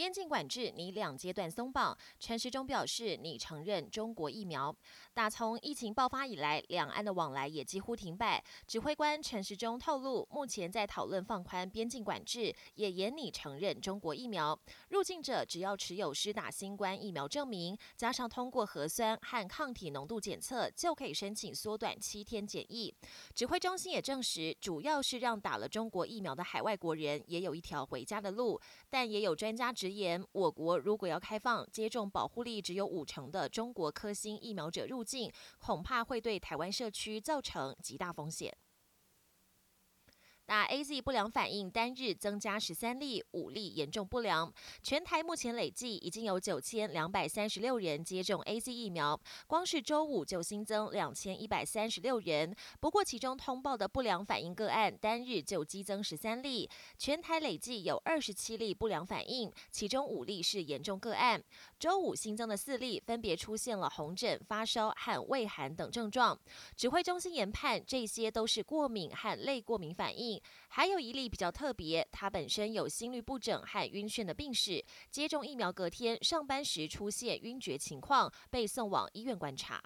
边境管制拟两阶段松绑，陈时中表示拟承认中国疫苗。打从疫情爆发以来，两岸的往来也几乎停摆。指挥官陈时中透露，目前在讨论放宽边境管制，也严拟承认中国疫苗。入境者只要持有施打新冠疫苗证明，加上通过核酸和抗体浓度检测，就可以申请缩短七天检疫。指挥中心也证实，主要是让打了中国疫苗的海外国人也有一条回家的路。但也有专家指。言，我国如果要开放接种保护力只有五成的中国科兴疫苗者入境，恐怕会对台湾社区造成极大风险。打 A Z 不良反应单日增加十三例，五例严重不良。全台目前累计已经有九千两百三十六人接种 A Z 疫苗，光是周五就新增两千一百三十六人。不过其中通报的不良反应个案单日就激增十三例，全台累计有二十七例不良反应，其中五例是严重个案。周五新增的四例分别出现了红疹、发烧和畏寒等症状。指挥中心研判这些都是过敏和类过敏反应。还有一例比较特别，他本身有心律不整和晕眩的病史，接种疫苗隔天上班时出现晕厥情况，被送往医院观察。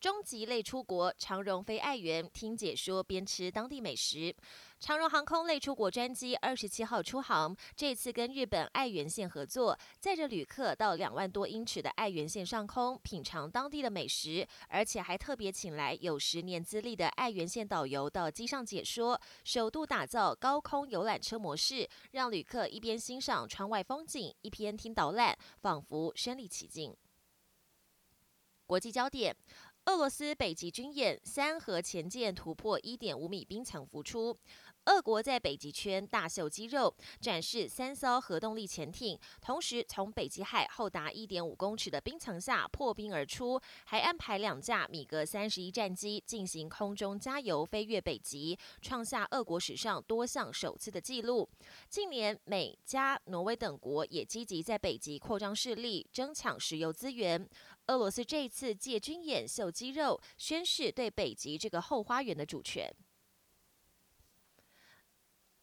终极类出国，长荣飞爱媛听解说边吃当地美食。长荣航空类出国专机二十七号出航，这次跟日本爱媛县合作，载着旅客到两万多英尺的爱媛县上空品尝当地的美食，而且还特别请来有十年资历的爱媛县导游到机上解说，首度打造高空游览车模式，让旅客一边欣赏窗外风景，一边听导览，仿佛身临其境。国际焦点。俄罗斯北极军演，三核潜舰突破一点五米冰层浮出。俄国在北极圈大秀肌肉，展示三艘核动力潜艇，同时从北极海厚达一点五公尺的冰层下破冰而出，还安排两架米格三十一战机进行空中加油飞越北极，创下俄国史上多项首次的纪录。近年，美加、挪威等国也积极在北极扩张势力，争抢石油资源。俄罗斯这次借军演秀肌肉，宣示对北极这个后花园的主权。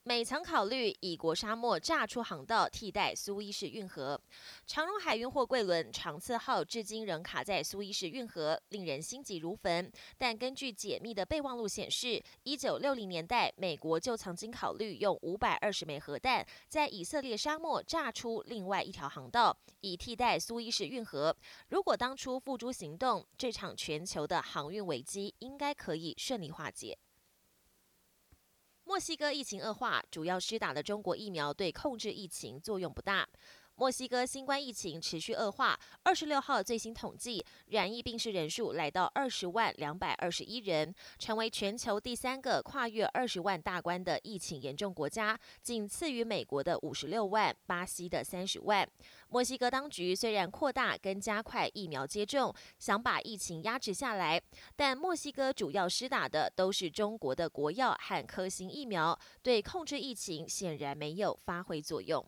美曾考虑以国沙漠炸出航道替代苏伊士运河。长荣海运货柜轮长次号至今仍卡在苏伊士运河，令人心急如焚。但根据解密的备忘录显示，一九六零年代，美国就曾经考虑用五百二十枚核弹在以色列沙漠炸出另外一条航道，以替代苏伊士运河。如果当初付诸行动，这场全球的航运危机应该可以顺利化解。墨西哥疫情恶化，主要施打的中国疫苗对控制疫情作用不大。墨西哥新冠疫情持续恶化，二十六号最新统计，染疫病逝人数来到二十万两百二十一人，成为全球第三个跨越二十万大关的疫情严重国家，仅次于美国的五十六万、巴西的三十万。墨西哥当局虽然扩大跟加快疫苗接种，想把疫情压制下来，但墨西哥主要施打的都是中国的国药和科兴疫苗，对控制疫情显然没有发挥作用。